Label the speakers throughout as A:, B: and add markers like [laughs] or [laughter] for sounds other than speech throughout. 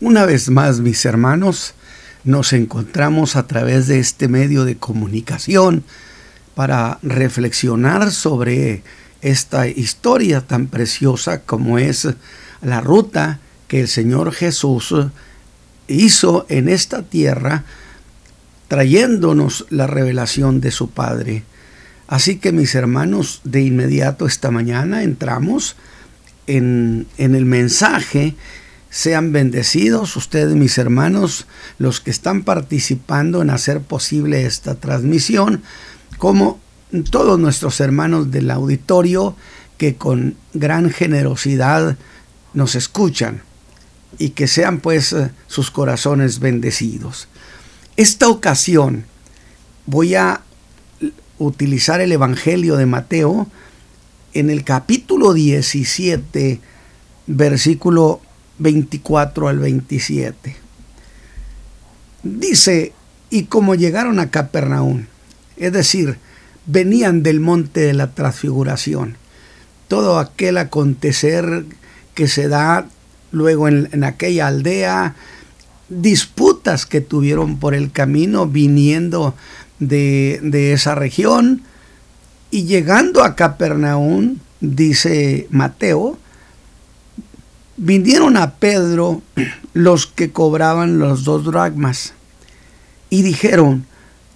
A: Una vez más, mis hermanos, nos encontramos a través de este medio de comunicación para reflexionar sobre esta historia tan preciosa como es la ruta que el Señor Jesús hizo en esta tierra trayéndonos la revelación de su Padre. Así que mis hermanos, de inmediato esta mañana entramos en, en el mensaje sean bendecidos ustedes, mis hermanos, los que están participando en hacer posible esta transmisión, como todos nuestros hermanos del auditorio que con gran generosidad nos escuchan y que sean pues eh, sus corazones bendecidos. Esta ocasión voy a utilizar el Evangelio de Mateo en el capítulo 17, versículo 24 al 27. Dice, y como llegaron a Capernaum, es decir, venían del monte de la transfiguración, todo aquel acontecer que se da luego en, aquella aldea, disputas que tuvieron por el camino viniendo de, de esa región, y llegando a Capernaum, dice Mateo, vinieron a Pedro los que cobraban los dos dracmas y dijeron,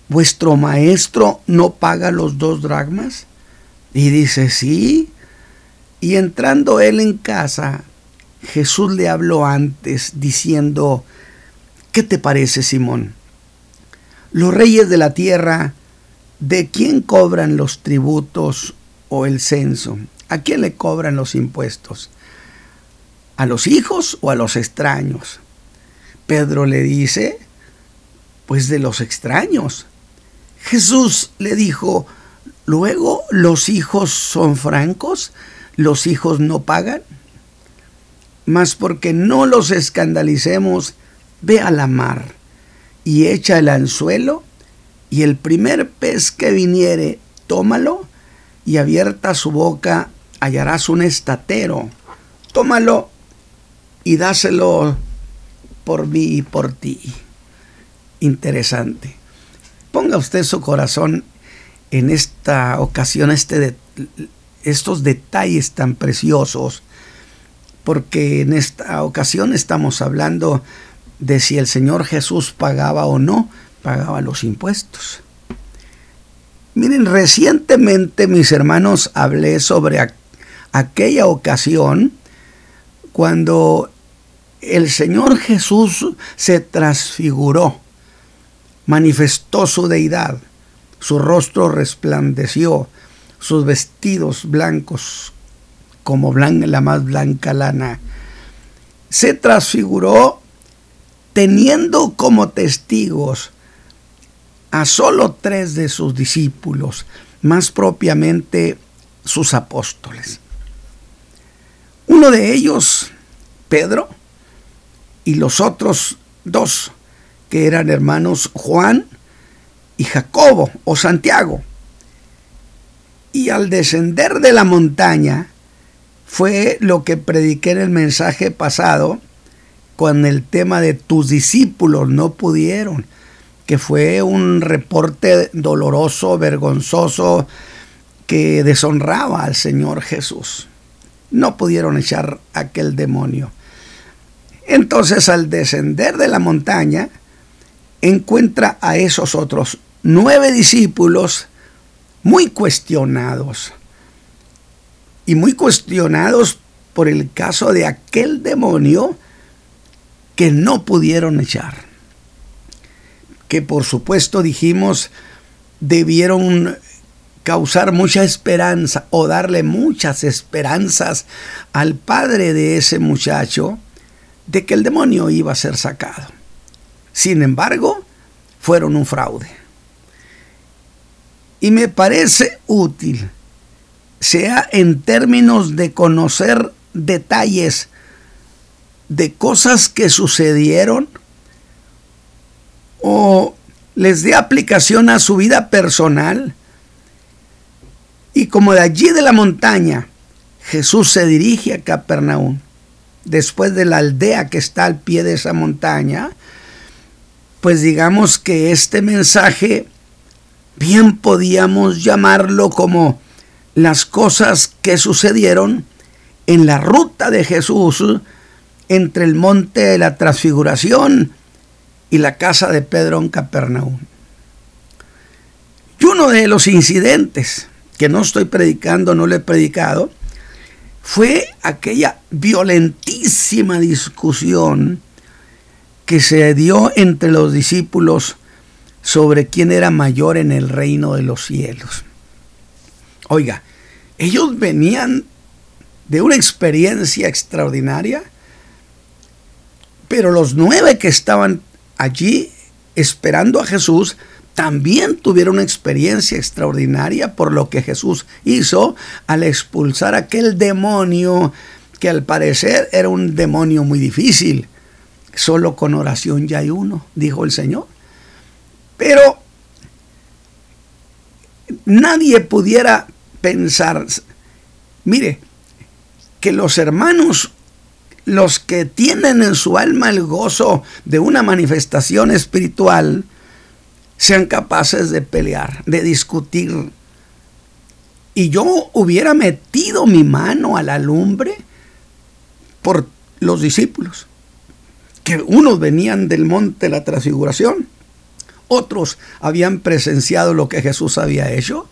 A: ¿vuestro maestro no paga los dos dracmas? Y dice, sí. Y entrando él en casa, Jesús le habló antes diciendo, ¿qué te parece, Simón? Los reyes de la tierra, ¿de quién cobran los tributos o el censo? ¿A quién le cobran los impuestos? ¿A los hijos o a los extraños? Pedro le dice, pues de los extraños. Jesús le dijo, luego los hijos son francos, los hijos no pagan. Mas porque no los escandalicemos, ve a la mar y echa el anzuelo, y el primer pez que viniere, tómalo, y abierta su boca hallarás un estatero. Tómalo y dáselo por mí y por ti. Interesante. Ponga usted su corazón en esta ocasión, este estos detalles tan preciosos, porque en esta ocasión estamos hablando de si el Señor Jesús pagaba o no pagaba los impuestos. Miren, recientemente mis hermanos hablé sobre aquella ocasión cuando el Señor Jesús se transfiguró, manifestó su deidad, su rostro resplandeció, sus vestidos blancos como la más blanca lana. Se transfiguró teniendo como testigos a solo tres de sus discípulos, más propiamente sus apóstoles. Uno de ellos, Pedro, y los otros dos, que eran hermanos Juan y Jacobo o Santiago. Y al descender de la montaña, fue lo que prediqué en el mensaje pasado con el tema de tus discípulos no pudieron, que fue un reporte doloroso, vergonzoso, que deshonraba al Señor Jesús no pudieron echar aquel demonio. Entonces al descender de la montaña, encuentra a esos otros nueve discípulos muy cuestionados. Y muy cuestionados por el caso de aquel demonio que no pudieron echar. Que por supuesto dijimos debieron causar mucha esperanza o darle muchas esperanzas al padre de ese muchacho de que el demonio iba a ser sacado. Sin embargo, fueron un fraude. Y me parece útil, sea en términos de conocer detalles de cosas que sucedieron o les dé aplicación a su vida personal, y como de allí de la montaña Jesús se dirige a Capernaum, después de la aldea que está al pie de esa montaña, pues digamos que este mensaje bien podíamos llamarlo como las cosas que sucedieron en la ruta de Jesús entre el monte de la transfiguración y la casa de Pedro en Capernaum. Y uno de los incidentes que no estoy predicando, no le he predicado, fue aquella violentísima discusión que se dio entre los discípulos sobre quién era mayor en el reino de los cielos. Oiga, ellos venían de una experiencia extraordinaria, pero los nueve que estaban allí esperando a Jesús también tuvieron una experiencia extraordinaria por lo que Jesús hizo al expulsar aquel demonio que al parecer era un demonio muy difícil. Solo con oración ya hay uno, dijo el Señor. Pero nadie pudiera pensar, mire, que los hermanos, los que tienen en su alma el gozo de una manifestación espiritual, sean capaces de pelear, de discutir. Y yo hubiera metido mi mano a la lumbre por los discípulos, que unos venían del monte de la transfiguración, otros habían presenciado lo que Jesús había hecho,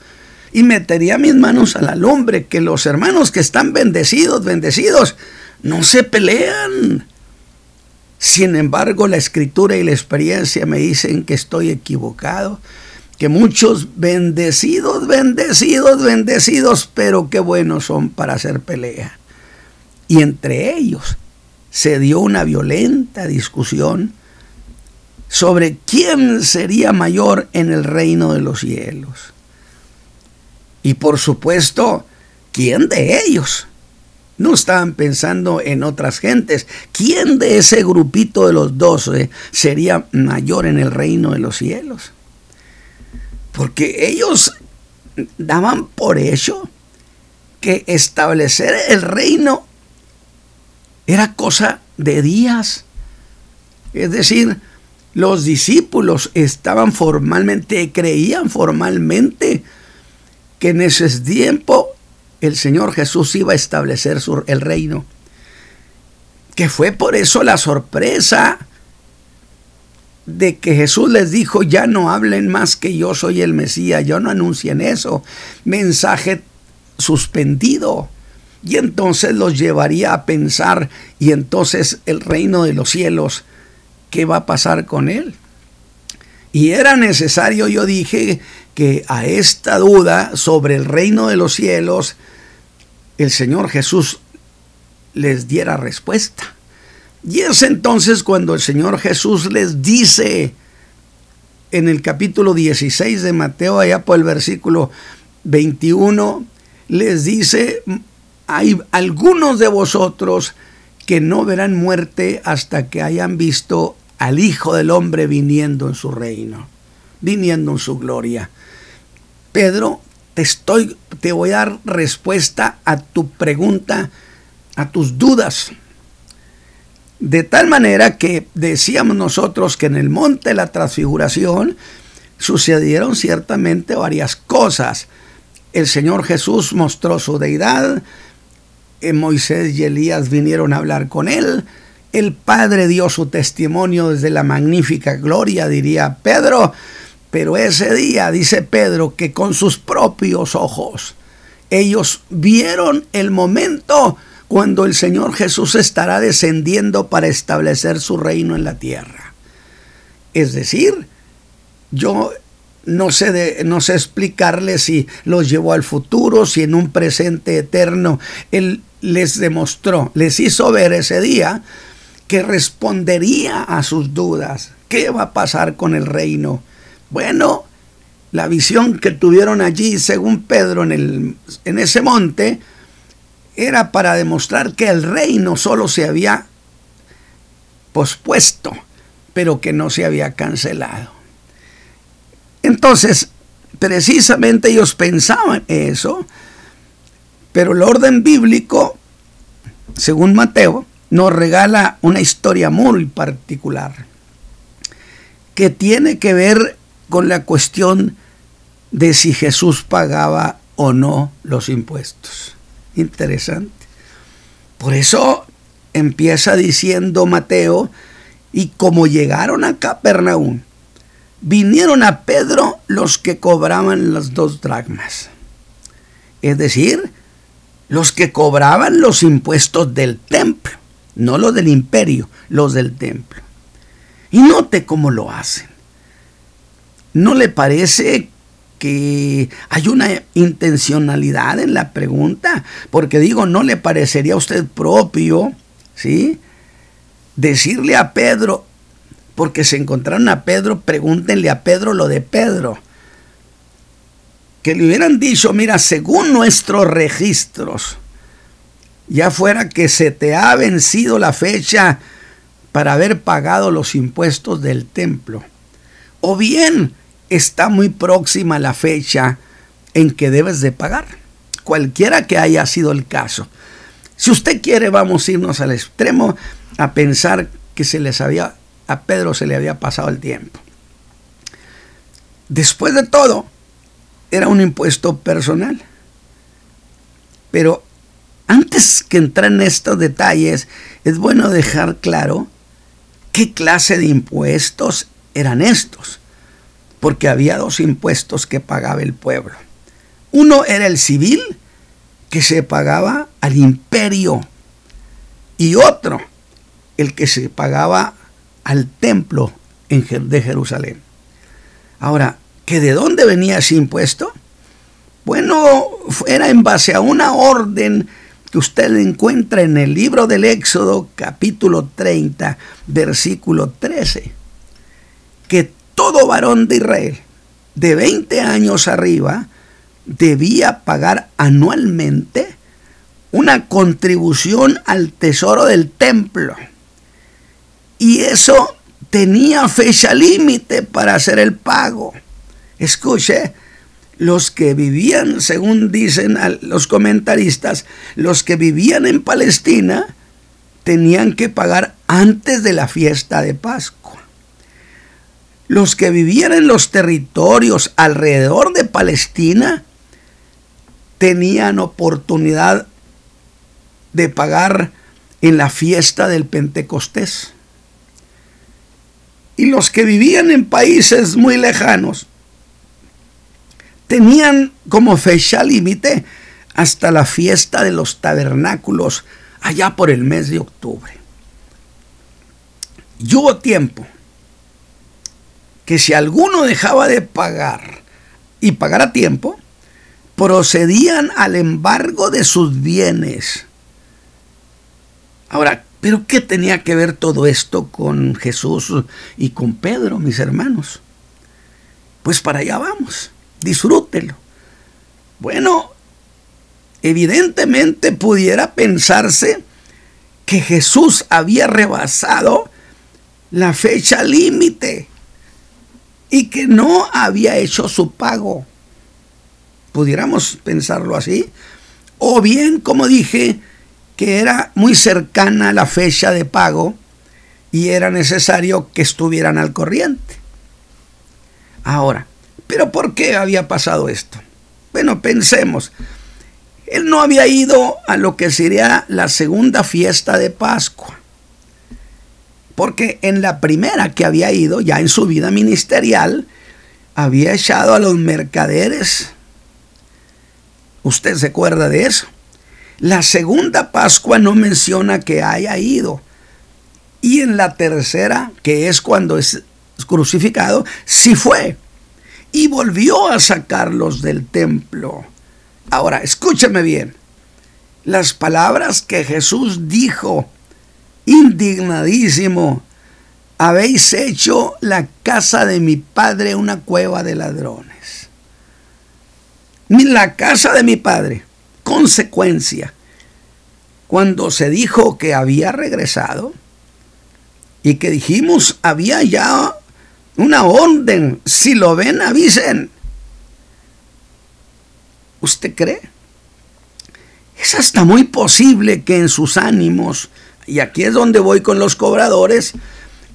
A: y metería mis manos a la lumbre, que los hermanos que están bendecidos, bendecidos, no se pelean. Sin embargo, la escritura y la experiencia me dicen que estoy equivocado, que muchos bendecidos, bendecidos, bendecidos, pero qué buenos son para hacer pelea. Y entre ellos se dio una violenta discusión sobre quién sería mayor en el reino de los cielos. Y por supuesto, ¿quién de ellos? No estaban pensando en otras gentes. ¿Quién de ese grupito de los doce sería mayor en el reino de los cielos? Porque ellos daban por hecho que establecer el reino era cosa de días. Es decir, los discípulos estaban formalmente, creían formalmente que en ese tiempo el Señor Jesús iba a establecer el reino. Que fue por eso la sorpresa de que Jesús les dijo, ya no hablen más que yo soy el Mesías, yo no anuncien eso. Mensaje suspendido. Y entonces los llevaría a pensar, y entonces el reino de los cielos qué va a pasar con él. Y era necesario, yo dije, que a esta duda sobre el reino de los cielos, el Señor Jesús les diera respuesta. Y es entonces cuando el Señor Jesús les dice en el capítulo 16 de Mateo, allá por el versículo 21, les dice, hay algunos de vosotros que no verán muerte hasta que hayan visto al Hijo del Hombre viniendo en su reino, viniendo en su gloria. Pedro, te estoy, te voy a dar respuesta a tu pregunta, a tus dudas. De tal manera que decíamos nosotros que en el monte de la transfiguración sucedieron ciertamente varias cosas. El Señor Jesús mostró su deidad, eh, Moisés y Elías vinieron a hablar con él, el Padre dio su testimonio desde la magnífica gloria, diría Pedro, pero ese día dice Pedro que con sus propios ojos ellos vieron el momento cuando el Señor Jesús estará descendiendo para establecer su reino en la tierra. Es decir, yo no sé, de, no sé explicarle si los llevó al futuro, si en un presente eterno Él les demostró, les hizo ver ese día que respondería a sus dudas. ¿Qué va a pasar con el reino? Bueno, la visión que tuvieron allí, según Pedro, en, el, en ese monte, era para demostrar que el reino solo se había pospuesto, pero que no se había cancelado. Entonces, precisamente ellos pensaban eso, pero el orden bíblico, según Mateo, nos regala una historia muy particular que tiene que ver con la cuestión de si Jesús pagaba o no los impuestos. Interesante. Por eso empieza diciendo Mateo, y como llegaron a Capernaum, vinieron a Pedro los que cobraban las dos dracmas. Es decir, los que cobraban los impuestos del templo, no los del imperio, los del templo. Y note cómo lo hacen. ¿No le parece que hay una intencionalidad en la pregunta? Porque digo, ¿no le parecería a usted propio, ¿sí? Decirle a Pedro, porque se encontraron a Pedro, pregúntenle a Pedro lo de Pedro. Que le hubieran dicho, mira, según nuestros registros, ya fuera que se te ha vencido la fecha para haber pagado los impuestos del templo, o bien está muy próxima la fecha en que debes de pagar, cualquiera que haya sido el caso. Si usted quiere, vamos a irnos al extremo a pensar que se les había, a Pedro se le había pasado el tiempo. Después de todo, era un impuesto personal. Pero antes que entrar en estos detalles, es bueno dejar claro qué clase de impuestos eran estos porque había dos impuestos que pagaba el pueblo. Uno era el civil, que se pagaba al imperio, y otro, el que se pagaba al templo de Jerusalén. Ahora, ¿que de dónde venía ese impuesto? Bueno, era en base a una orden que usted encuentra en el libro del Éxodo, capítulo 30, versículo 13, que todo varón de Israel de 20 años arriba debía pagar anualmente una contribución al tesoro del templo. Y eso tenía fecha límite para hacer el pago. Escuche, los que vivían, según dicen los comentaristas, los que vivían en Palestina tenían que pagar antes de la fiesta de Pascua los que vivían en los territorios alrededor de Palestina tenían oportunidad de pagar en la fiesta del Pentecostés. Y los que vivían en países muy lejanos tenían como fecha límite hasta la fiesta de los tabernáculos allá por el mes de octubre. Y hubo tiempo que si alguno dejaba de pagar y pagar a tiempo, procedían al embargo de sus bienes. Ahora, ¿pero qué tenía que ver todo esto con Jesús y con Pedro, mis hermanos? Pues para allá vamos, disfrútelo. Bueno, evidentemente pudiera pensarse que Jesús había rebasado la fecha límite y que no había hecho su pago. Pudiéramos pensarlo así. O bien, como dije, que era muy cercana la fecha de pago y era necesario que estuvieran al corriente. Ahora, ¿pero por qué había pasado esto? Bueno, pensemos. Él no había ido a lo que sería la segunda fiesta de Pascua porque en la primera que había ido, ya en su vida ministerial, había echado a los mercaderes. ¿Usted se acuerda de eso? La segunda Pascua no menciona que haya ido. Y en la tercera, que es cuando es crucificado, sí fue. Y volvió a sacarlos del templo. Ahora, escúcheme bien. Las palabras que Jesús dijo indignadísimo, habéis hecho la casa de mi padre una cueva de ladrones. La casa de mi padre, consecuencia, cuando se dijo que había regresado y que dijimos había ya una orden, si lo ven avisen. ¿Usted cree? Es hasta muy posible que en sus ánimos y aquí es donde voy con los cobradores,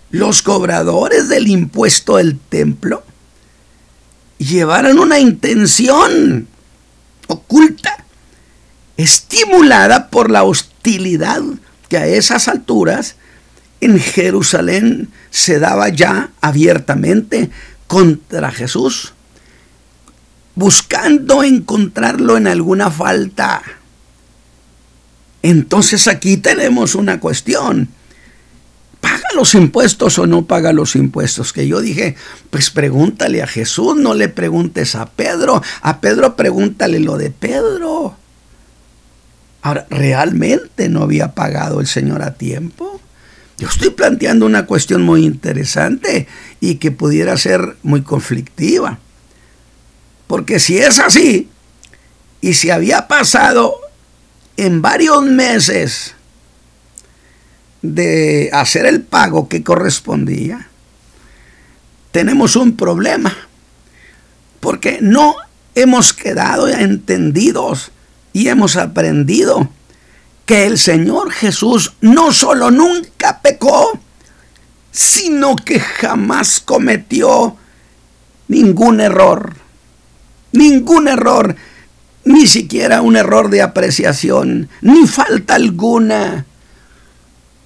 A: los cobradores del impuesto del templo llevaron una intención oculta, estimulada por la hostilidad que a esas alturas en Jerusalén se daba ya abiertamente contra Jesús, buscando encontrarlo en alguna falta. Entonces aquí tenemos una cuestión. ¿Paga los impuestos o no paga los impuestos? Que yo dije, pues pregúntale a Jesús, no le preguntes a Pedro. A Pedro pregúntale lo de Pedro. Ahora, ¿realmente no había pagado el Señor a tiempo? Yo estoy planteando una cuestión muy interesante y que pudiera ser muy conflictiva. Porque si es así, y si había pasado en varios meses de hacer el pago que correspondía, tenemos un problema. Porque no hemos quedado entendidos y hemos aprendido que el Señor Jesús no solo nunca pecó, sino que jamás cometió ningún error. Ningún error, ni siquiera un error de apreciación, ni falta alguna.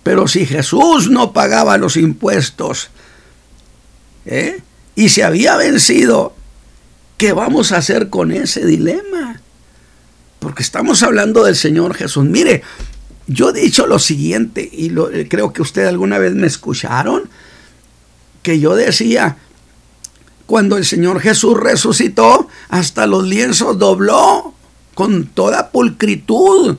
A: Pero si Jesús no pagaba los impuestos ¿eh? y se había vencido, ¿qué vamos a hacer con ese dilema? Porque estamos hablando del Señor Jesús. Mire, yo he dicho lo siguiente, y creo que ustedes alguna vez me escucharon, que yo decía, cuando el Señor Jesús resucitó, hasta los lienzos dobló con toda pulcritud.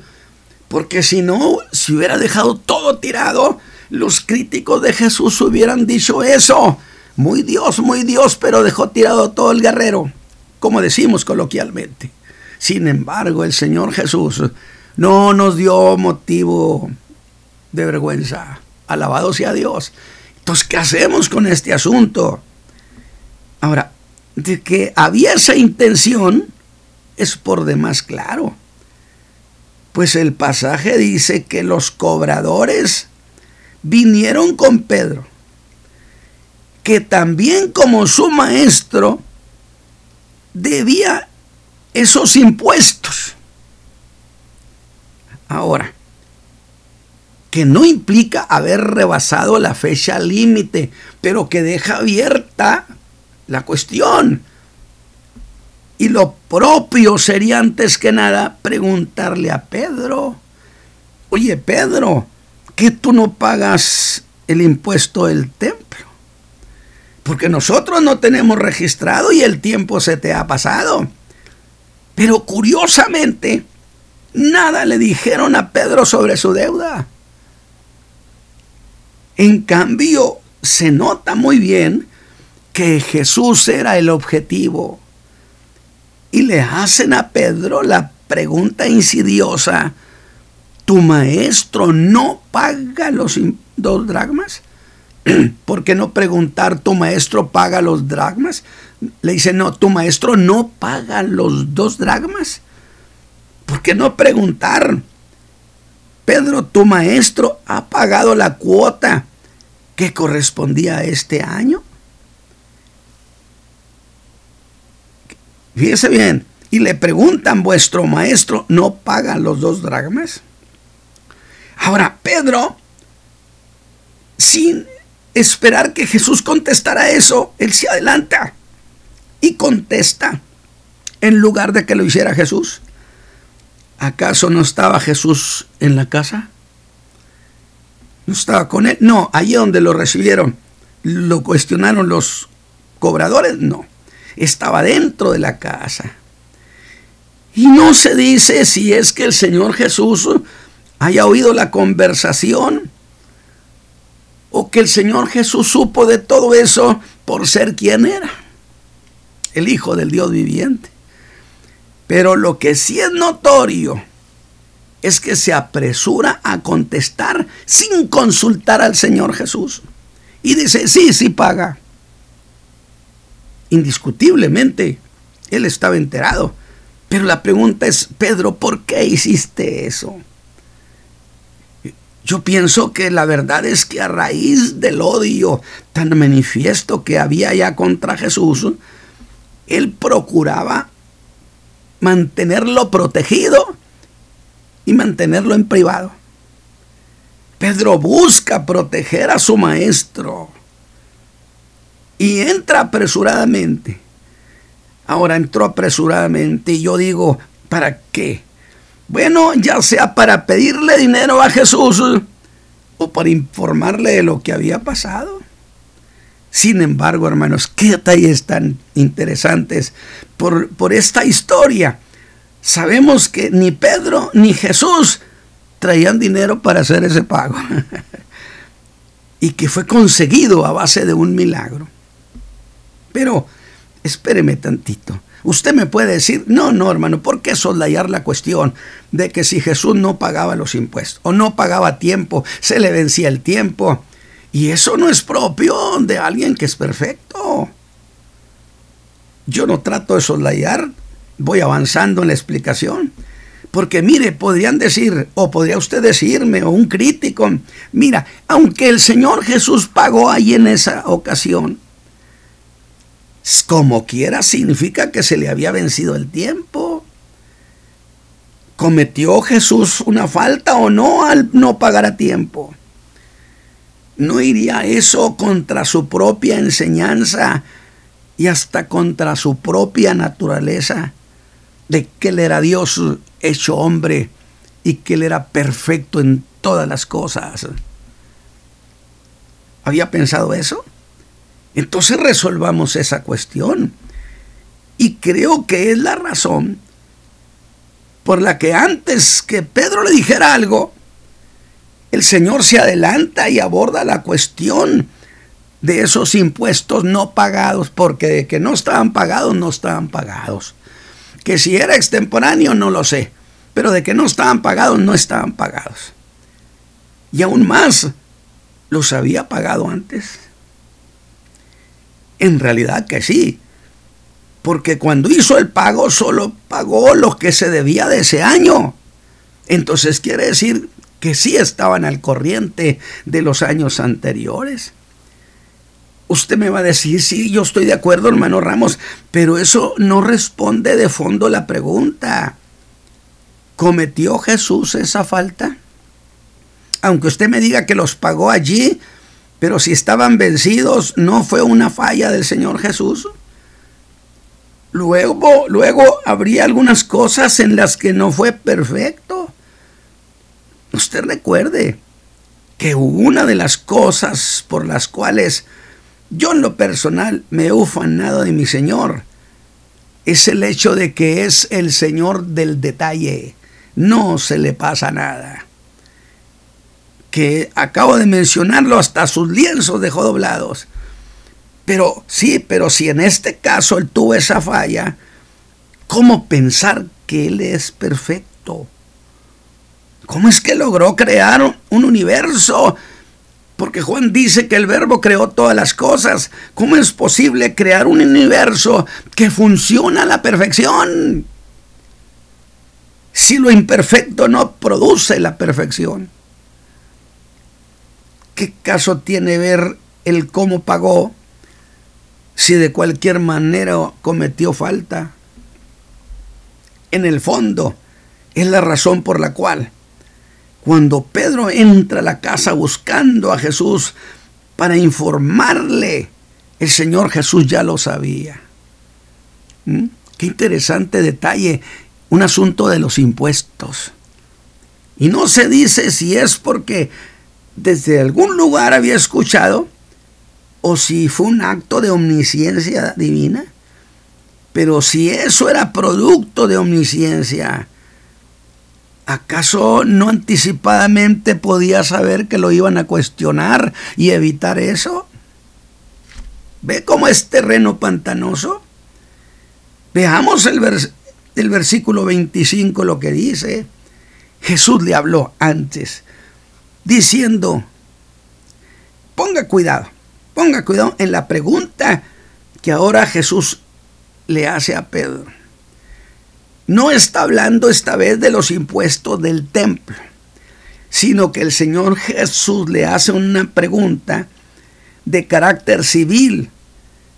A: Porque si no, si hubiera dejado todo tirado, los críticos de Jesús hubieran dicho eso. Muy Dios, muy Dios, pero dejó tirado todo el guerrero, como decimos coloquialmente. Sin embargo, el Señor Jesús no nos dio motivo de vergüenza. Alabado sea Dios. Entonces, ¿qué hacemos con este asunto? Que había esa intención es por demás claro. Pues el pasaje dice que los cobradores vinieron con Pedro, que también como su maestro debía esos impuestos. Ahora, que no implica haber rebasado la fecha límite, pero que deja abierta la cuestión. Y lo propio sería antes que nada preguntarle a Pedro, oye Pedro, ¿que tú no pagas el impuesto del templo? Porque nosotros no tenemos registrado y el tiempo se te ha pasado. Pero curiosamente, nada le dijeron a Pedro sobre su deuda. En cambio, se nota muy bien que Jesús era el objetivo. Y le hacen a Pedro la pregunta insidiosa, ¿tu maestro no paga los dos dragmas? [clears throat] ¿Por qué no preguntar, tu maestro paga los dragmas? Le dice, no, tu maestro no paga los dos dragmas. ¿Por qué no preguntar? Pedro, tu maestro ha pagado la cuota que correspondía a este año. Fíjese bien, y le preguntan, vuestro maestro no paga los dos dragmas. Ahora, Pedro, sin esperar que Jesús contestara eso, él se adelanta y contesta en lugar de que lo hiciera Jesús. ¿Acaso no estaba Jesús en la casa? ¿No estaba con él? No, allí donde lo recibieron, lo cuestionaron los cobradores, no, estaba dentro de la casa. Y no se dice si es que el Señor Jesús haya oído la conversación o que el Señor Jesús supo de todo eso por ser quien era el Hijo del Dios viviente. Pero lo que sí es notorio es que se apresura a contestar sin consultar al Señor Jesús. Y dice, sí, sí paga. Indiscutiblemente, él estaba enterado. Pero la pregunta es, Pedro, ¿por qué hiciste eso? Yo pienso que la verdad es que a raíz del odio tan manifiesto que había ya contra Jesús, él procuraba mantenerlo protegido y mantenerlo en privado. Pedro busca proteger a su maestro y entra apresuradamente. Ahora entró apresuradamente y yo digo, ¿para qué? Bueno, ya sea para pedirle dinero a Jesús o para informarle de lo que había pasado. Sin embargo, hermanos, qué detalles tan interesantes por, por esta historia. Sabemos que ni Pedro ni Jesús traían dinero para hacer ese pago. [laughs] y que fue conseguido a base de un milagro. Pero espéreme tantito. Usted me puede decir, no, no, hermano, ¿por qué soslayar la cuestión de que si Jesús no pagaba los impuestos o no pagaba tiempo, se le vencía el tiempo? Y eso no es propio de alguien que es perfecto. Yo no trato de soslayar, voy avanzando en la explicación. Porque mire, podrían decir, o podría usted decirme, o un crítico, mira, aunque el Señor Jesús pagó ahí en esa ocasión, como quiera significa que se le había vencido el tiempo. ¿Cometió Jesús una falta o no al no pagar a tiempo? ¿No iría eso contra su propia enseñanza y hasta contra su propia naturaleza de que él era Dios hecho hombre y que él era perfecto en todas las cosas? ¿Había pensado eso? Entonces resolvamos esa cuestión. Y creo que es la razón por la que antes que Pedro le dijera algo, el Señor se adelanta y aborda la cuestión de esos impuestos no pagados, porque de que no estaban pagados, no estaban pagados. Que si era extemporáneo, no lo sé, pero de que no estaban pagados, no estaban pagados. Y aún más, los había pagado antes. En realidad que sí, porque cuando hizo el pago solo pagó lo que se debía de ese año. Entonces quiere decir que sí estaban al corriente de los años anteriores. Usted me va a decir, sí, yo estoy de acuerdo, hermano Ramos, pero eso no responde de fondo la pregunta. ¿Cometió Jesús esa falta? Aunque usted me diga que los pagó allí, pero si estaban vencidos, ¿no fue una falla del Señor Jesús? Luego, luego habría algunas cosas en las que no fue perfecto. Usted recuerde que una de las cosas por las cuales yo en lo personal me he ufanado de mi Señor es el hecho de que es el Señor del detalle. No se le pasa nada que acabo de mencionarlo, hasta sus lienzos dejó doblados. Pero sí, pero si en este caso él tuvo esa falla, ¿cómo pensar que él es perfecto? ¿Cómo es que logró crear un universo? Porque Juan dice que el verbo creó todas las cosas. ¿Cómo es posible crear un universo que funciona a la perfección? Si lo imperfecto no produce la perfección. ¿Qué caso tiene ver el cómo pagó si de cualquier manera cometió falta? En el fondo, es la razón por la cual cuando Pedro entra a la casa buscando a Jesús para informarle, el Señor Jesús ya lo sabía. ¿Mm? Qué interesante detalle, un asunto de los impuestos. Y no se dice si es porque desde algún lugar había escuchado o si fue un acto de omnisciencia divina. Pero si eso era producto de omnisciencia, ¿acaso no anticipadamente podía saber que lo iban a cuestionar y evitar eso? ¿Ve cómo es terreno pantanoso? Veamos el, el versículo 25 lo que dice. Jesús le habló antes diciendo, ponga cuidado, ponga cuidado en la pregunta que ahora Jesús le hace a Pedro. No está hablando esta vez de los impuestos del templo, sino que el Señor Jesús le hace una pregunta de carácter civil,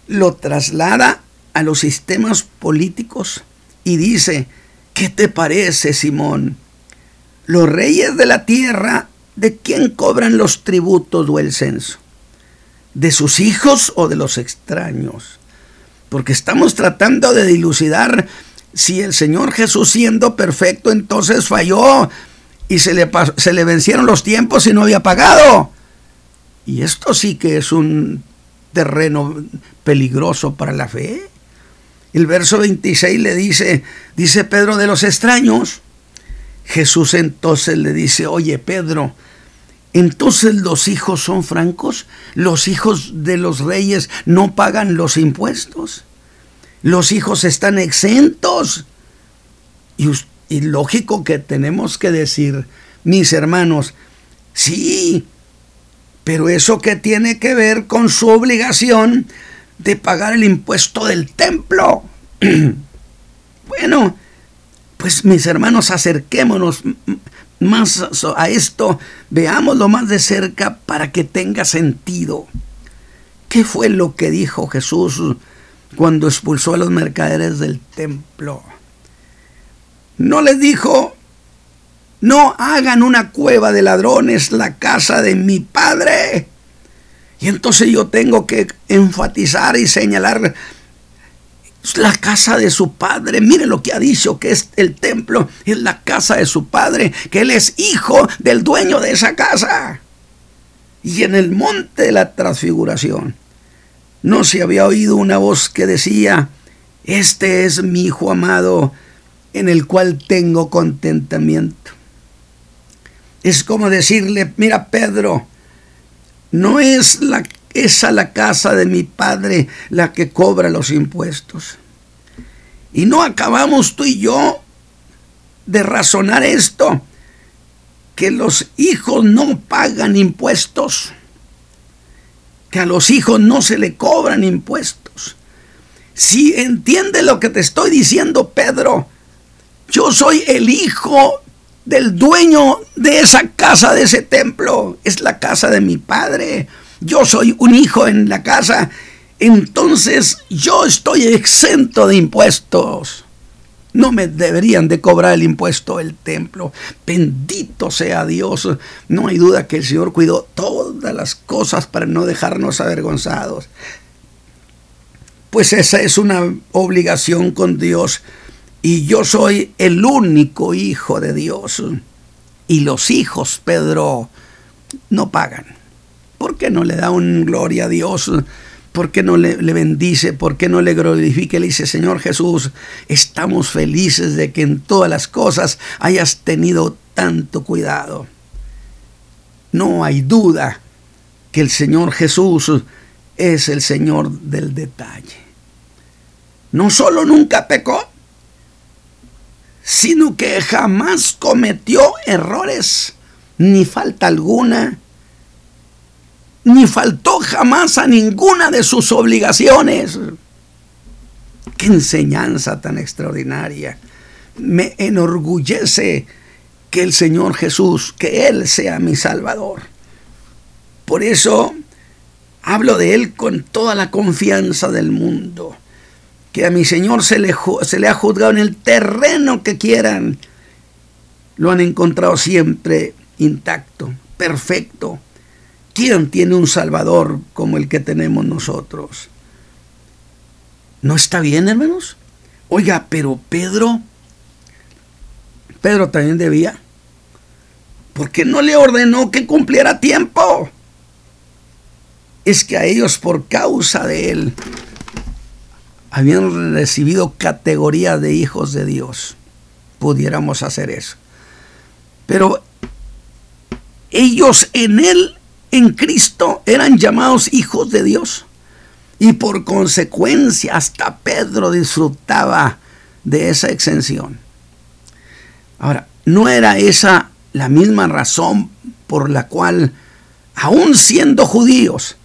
A: lo traslada a los sistemas políticos y dice, ¿qué te parece, Simón? Los reyes de la tierra, ¿de quién cobran los tributos o el censo? ¿De sus hijos o de los extraños? Porque estamos tratando de dilucidar si el Señor Jesús siendo perfecto entonces falló y se le, se le vencieron los tiempos y no había pagado. Y esto sí que es un terreno peligroso para la fe. El verso 26 le dice, dice Pedro de los extraños. Jesús entonces le dice, oye Pedro, entonces los hijos son francos, los hijos de los reyes no pagan los impuestos, los hijos están exentos. Y, lógico que tenemos que decir, mis hermanos, sí, pero eso que tiene que ver con su obligación de pagar el impuesto del templo. [clears throat] bueno, pues mis hermanos, acerquémonos más a esto, veámoslo más de cerca para que tenga sentido. ¿Qué fue lo que dijo Jesús cuando expulsó a los mercaderes del templo? No les dijo, no hagan una cueva de ladrones la casa de mi padre. Y entonces yo tengo que enfatizar y señalar la casa de su padre. Mire lo que ha dicho, que es el templo, es la casa de su padre, que él es hijo del dueño de esa casa. Y en el monte de la transfiguración no se había oído una voz que decía, este es mi hijo amado en el cual tengo contentamiento. Es como decirle, mira Pedro, no es la, esa la casa de mi padre la que cobra los impuestos. Y no acabamos tú y yo de razonar esto, que los hijos no pagan impuestos, que a los hijos no se le cobran impuestos. Si entiende lo que te estoy diciendo, Pedro, yo soy el hijo del dueño de esa casa, de ese templo. Es la casa de mi padre. Yo soy un hijo en la casa. Entonces yo estoy exento de impuestos. No me deberían de cobrar el impuesto del templo. Bendito sea Dios. No hay duda que el Señor cuidó todas las cosas para no dejarnos avergonzados. Pues esa es una obligación con Dios y yo soy el único hijo de Dios. Y los hijos, Pedro, no pagan. ¿Por qué no le da un gloria a Dios? ¿Por qué no le, bendice? ¿Por qué no le glorifica? Le dice, Señor Jesús, estamos felices de que en todas las cosas hayas tenido tanto cuidado. No hay duda que el Señor Jesús es el Señor del detalle. No solo nunca pecó, sino que jamás cometió errores, ni falta alguna, ni faltó jamás a ninguna de sus obligaciones. Qué enseñanza tan extraordinaria. Me enorgullece que el Señor Jesús, que Él sea mi Salvador. Por eso hablo de Él con toda la confianza del mundo que a mi Señor se le, se le ha juzgado en el terreno que quieran, lo han encontrado siempre intacto, perfecto. ¿Quién tiene un Salvador como el que tenemos nosotros? ¿No está bien, hermanos? Oiga, pero Pedro, Pedro también debía, porque no le ordenó que cumpliera tiempo. Es que a ellos por causa de él habían recibido categoría de hijos de Dios. Pudiéramos hacer eso. Pero ellos en Él, en Cristo, eran llamados hijos de Dios. Y por consecuencia hasta Pedro disfrutaba de esa exención. Ahora, no era esa la misma razón por la cual, aún siendo judíos,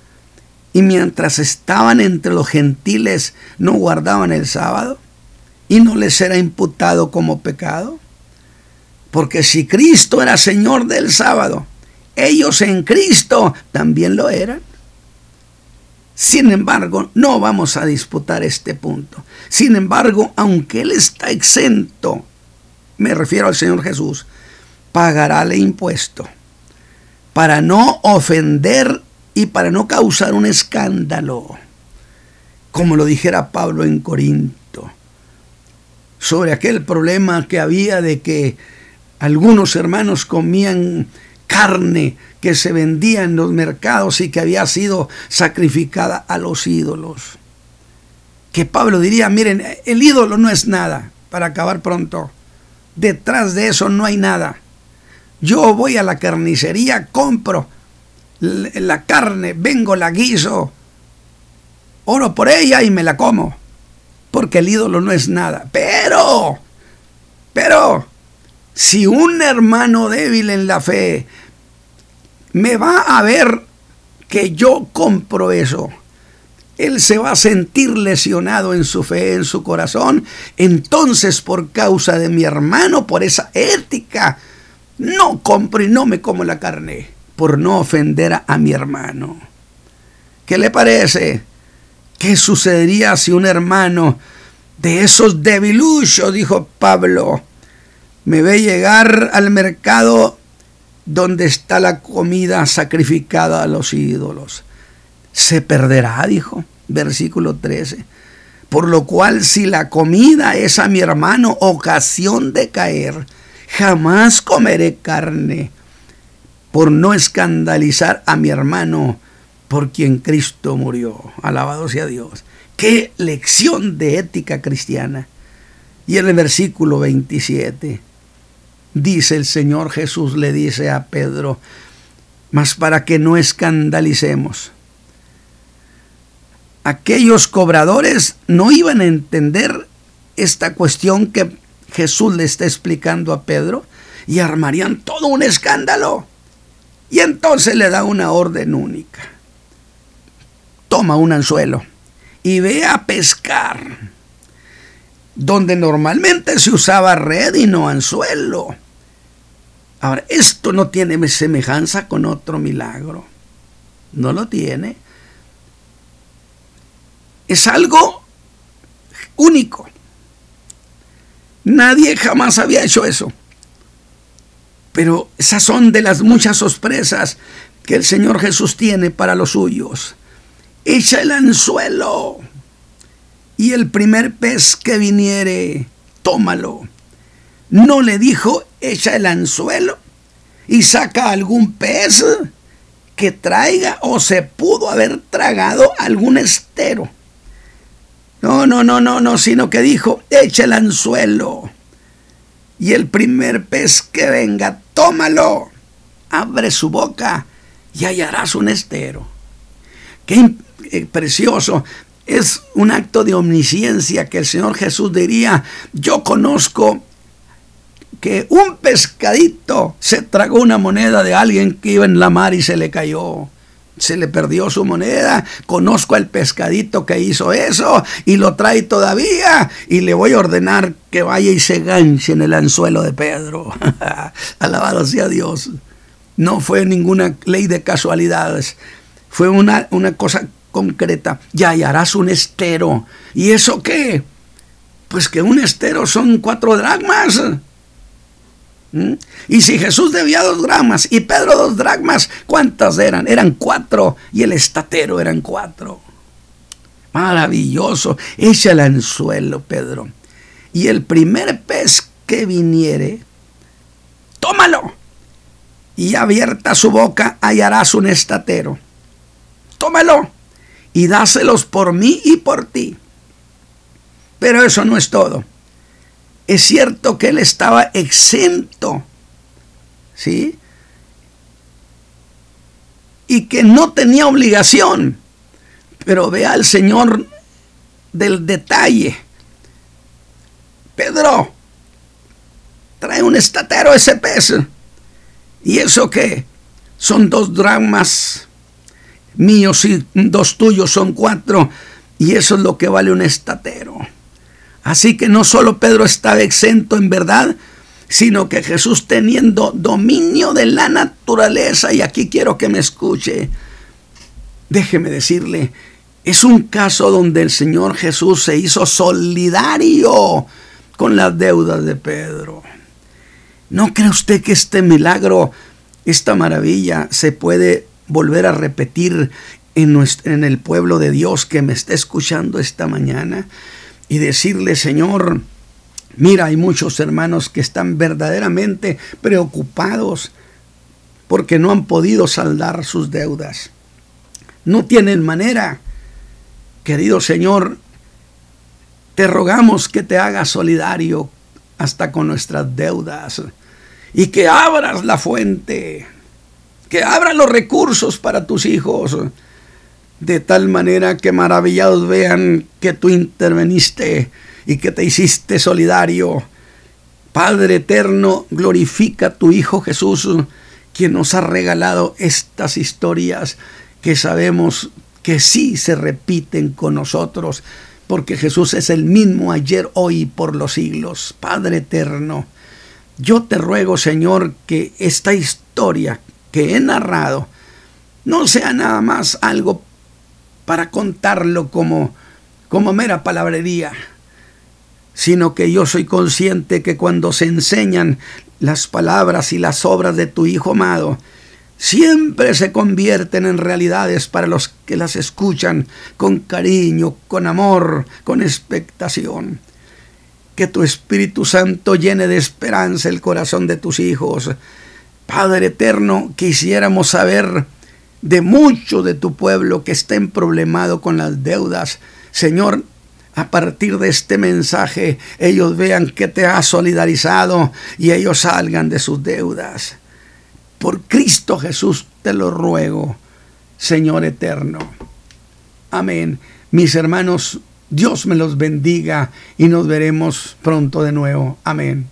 A: y mientras estaban entre los gentiles no guardaban el sábado y no les era imputado como pecado. Porque si Cristo era Señor del sábado, ellos en Cristo también lo eran. Sin embargo, no vamos a disputar este punto. Sin embargo, aunque Él está exento, me refiero al Señor Jesús, pagará el impuesto para no ofender y para no causar un escándalo, como lo dijera Pablo en Corinto, sobre aquel problema que había de que algunos hermanos comían carne que se vendía en los mercados y que había sido sacrificada a los ídolos. Que Pablo diría, miren, el ídolo no es nada, para acabar pronto. Detrás de eso no hay nada. Yo voy a la carnicería, compro la carne, vengo, la guiso, oro por ella y me la como. Porque el ídolo no es nada. Pero, pero, si un hermano débil en la fe me va a ver que yo compro eso, él se va a sentir lesionado en su fe, en su corazón. Entonces, por causa de mi hermano, por esa ética, no compro y no me como la carne por no ofender a, mi hermano. ¿Qué le parece? ¿Qué sucedería si un hermano de esos debiluchos, dijo Pablo, me ve llegar al mercado donde está la comida sacrificada a los ídolos? Se perderá, dijo, versículo 13. Por lo cual si la comida es a mi hermano ocasión de caer, jamás comeré carne por no escandalizar a mi hermano por quien Cristo murió. Alabado sea Dios. Qué lección de ética cristiana. Y en el versículo 27 dice el Señor Jesús, le dice a Pedro, mas para que no escandalicemos. Aquellos cobradores no iban a entender esta cuestión que Jesús le está explicando a Pedro y armarían todo un escándalo. Y entonces le da una orden única. Toma un anzuelo y ve a pescar. Donde normalmente se usaba red y no anzuelo. Ahora, esto no tiene semejanza con otro milagro. No lo tiene. Es algo único. Nadie jamás había hecho eso. Pero esas son de las muchas sorpresas que el Señor Jesús tiene para los suyos. Echa el anzuelo y el primer pez que viniere, tómalo. No le dijo, echa el anzuelo y saca algún pez que traiga o se pudo haber tragado algún estero. No, no, no, no, no, sino que dijo, echa el anzuelo y el primer pez que venga, tómalo. Abre su boca y hallarás un estero. Qué eh, precioso. Es un acto de omnisciencia que el Señor Jesús diría, yo conozco que un pescadito se tragó una moneda de alguien que iba en la mar y se le cayó se le perdió su moneda, conozco al pescadito que hizo eso y lo trae todavía y le voy a ordenar que vaya y se ganche en el anzuelo de Pedro. [laughs] Alabado sea Dios. No fue ninguna ley de casualidades, fue una, una cosa concreta. Ya hallarás un estero. ¿Y eso qué? Pues que un estero son cuatro dragmas. ¿Mm? Y si Jesús debía dos dragmas y Pedro dos dragmas, ¿cuántas eran? Eran cuatro y el estatero eran cuatro. Maravilloso. Echa el anzuelo, Pedro. Y el primer pez que viniere, tómalo. Y abierta su boca hallarás un estatero. Tómalo y dáselos por mí y por ti. Pero eso no es todo es cierto que él estaba exento, ¿sí? Y que no tenía obligación. Pero vea al Señor del detalle. Pedro, trae un estatero ese pez. ¿Y eso qué? Son dos dramas míos y dos tuyos son cuatro. Y eso es lo que vale un estatero. Así que no solo Pedro estaba exento en verdad, sino que Jesús teniendo dominio de la naturaleza, y aquí quiero que me escuche, déjeme decirle, es un caso donde el Señor Jesús se hizo solidario con las deudas de Pedro. ¿No cree usted que este milagro, esta maravilla, se puede volver a repetir en, en el pueblo de Dios que me está escuchando esta mañana? Y decirle, Señor, mira, hay muchos hermanos que están verdaderamente preocupados porque no han podido saldar sus deudas. No tienen manera. Querido Señor, te rogamos que te hagas solidario hasta con nuestras deudas y que abras la fuente, que abras los recursos para tus hijos, de tal manera que maravillados vean que tú interveniste y que te hiciste solidario. Padre eterno, glorifica a tu Hijo Jesús, quien nos ha regalado estas historias que sabemos que sí se repiten con nosotros porque Jesús es el mismo ayer, hoy y por los siglos. Padre eterno, yo te ruego, Señor, que esta historia que he narrado no sea nada más algo para contarlo como, como mera palabrería, sino que yo soy consciente que cuando se enseñan las palabras y las obras de tu Hijo amado, siempre se convierten en realidades para los que las escuchan con cariño, con amor, con expectación. Que tu Espíritu Santo llene de esperanza el corazón de tus hijos. Padre eterno, quisiéramos saber de mucho de tu pueblo que está problemado con las deudas. Señor, a partir de este mensaje, ellos vean que te has solidarizado y ellos salgan de sus deudas. Por Cristo Jesús te lo ruego, Señor eterno. Amén. Mis hermanos, Dios me los bendiga y nos veremos pronto de nuevo. Amén.